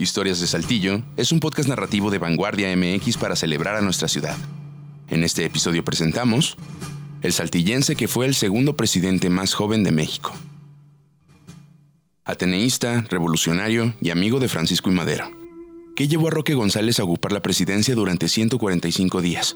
Historias de Saltillo es un podcast narrativo de Vanguardia MX para celebrar a nuestra ciudad. En este episodio presentamos El saltillense que fue el segundo presidente más joven de México. Ateneísta, revolucionario y amigo de Francisco y Madero. ¿Qué llevó a Roque González a ocupar la presidencia durante 145 días?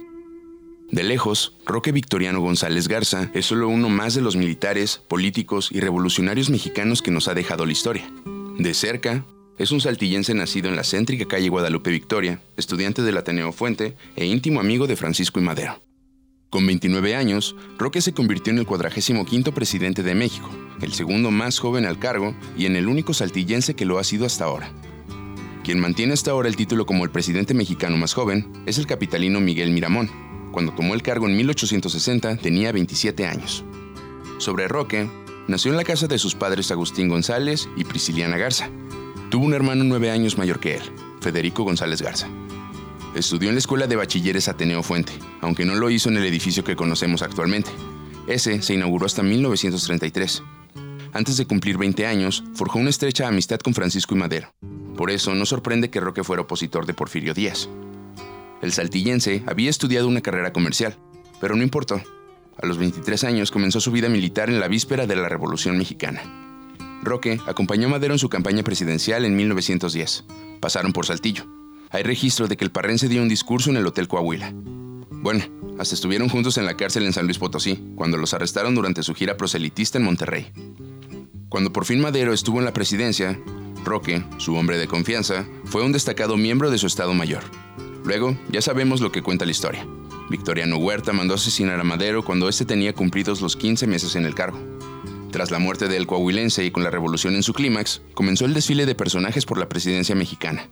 De lejos, Roque Victoriano González Garza es solo uno más de los militares, políticos y revolucionarios mexicanos que nos ha dejado la historia. De cerca, es un saltillense nacido en la céntrica calle Guadalupe Victoria, estudiante del Ateneo Fuente e íntimo amigo de Francisco y Madero. Con 29 años, Roque se convirtió en el 45 presidente de México, el segundo más joven al cargo y en el único saltillense que lo ha sido hasta ahora. Quien mantiene hasta ahora el título como el presidente mexicano más joven es el capitalino Miguel Miramón. Cuando tomó el cargo en 1860 tenía 27 años. Sobre Roque, nació en la casa de sus padres Agustín González y Prisciliana Garza, Tuvo un hermano nueve años mayor que él, Federico González Garza. Estudió en la Escuela de Bachilleres Ateneo Fuente, aunque no lo hizo en el edificio que conocemos actualmente. Ese se inauguró hasta 1933. Antes de cumplir 20 años, forjó una estrecha amistad con Francisco y Madero. Por eso no sorprende que Roque fuera opositor de Porfirio Díaz. El saltillense había estudiado una carrera comercial, pero no importó. A los 23 años comenzó su vida militar en la víspera de la Revolución Mexicana. Roque acompañó a Madero en su campaña presidencial en 1910. Pasaron por Saltillo. Hay registro de que el parrense dio un discurso en el Hotel Coahuila. Bueno, hasta estuvieron juntos en la cárcel en San Luis Potosí, cuando los arrestaron durante su gira proselitista en Monterrey. Cuando por fin Madero estuvo en la presidencia, Roque, su hombre de confianza, fue un destacado miembro de su Estado Mayor. Luego, ya sabemos lo que cuenta la historia. Victoriano Huerta mandó asesinar a Madero cuando éste tenía cumplidos los 15 meses en el cargo. Tras la muerte del coahuilense y con la revolución en su clímax, comenzó el desfile de personajes por la presidencia mexicana.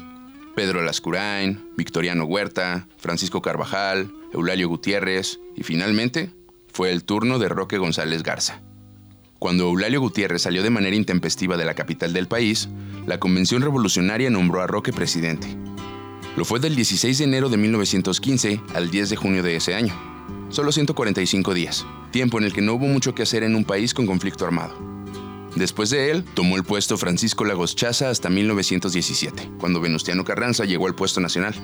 Pedro Lascurain, Victoriano Huerta, Francisco Carvajal, Eulalio Gutiérrez y finalmente fue el turno de Roque González Garza. Cuando Eulalio Gutiérrez salió de manera intempestiva de la capital del país, la Convención Revolucionaria nombró a Roque presidente. Lo fue del 16 de enero de 1915 al 10 de junio de ese año. Solo 145 días, tiempo en el que no hubo mucho que hacer en un país con conflicto armado. Después de él, tomó el puesto Francisco Lagos Chaza hasta 1917, cuando Venustiano Carranza llegó al puesto nacional.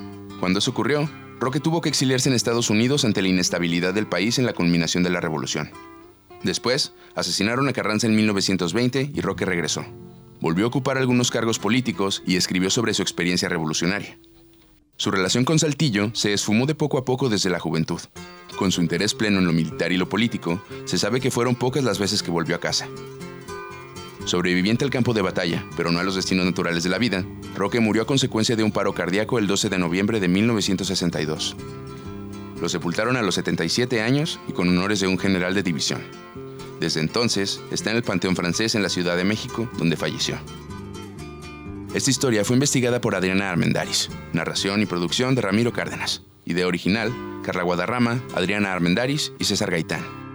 Cuando eso ocurrió, Roque tuvo que exiliarse en Estados Unidos ante la inestabilidad del país en la culminación de la revolución. Después, asesinaron a Carranza en 1920 y Roque regresó. Volvió a ocupar algunos cargos políticos y escribió sobre su experiencia revolucionaria. Su relación con Saltillo se esfumó de poco a poco desde la juventud. Con su interés pleno en lo militar y lo político, se sabe que fueron pocas las veces que volvió a casa. Sobreviviente al campo de batalla, pero no a los destinos naturales de la vida, Roque murió a consecuencia de un paro cardíaco el 12 de noviembre de 1962. Lo sepultaron a los 77 años y con honores de un general de división. Desde entonces está en el Panteón Francés en la Ciudad de México, donde falleció. Esta historia fue investigada por Adriana Armendaris, narración y producción de Ramiro Cárdenas, idea original Carla Guadarrama, Adriana Armendaris y César Gaitán.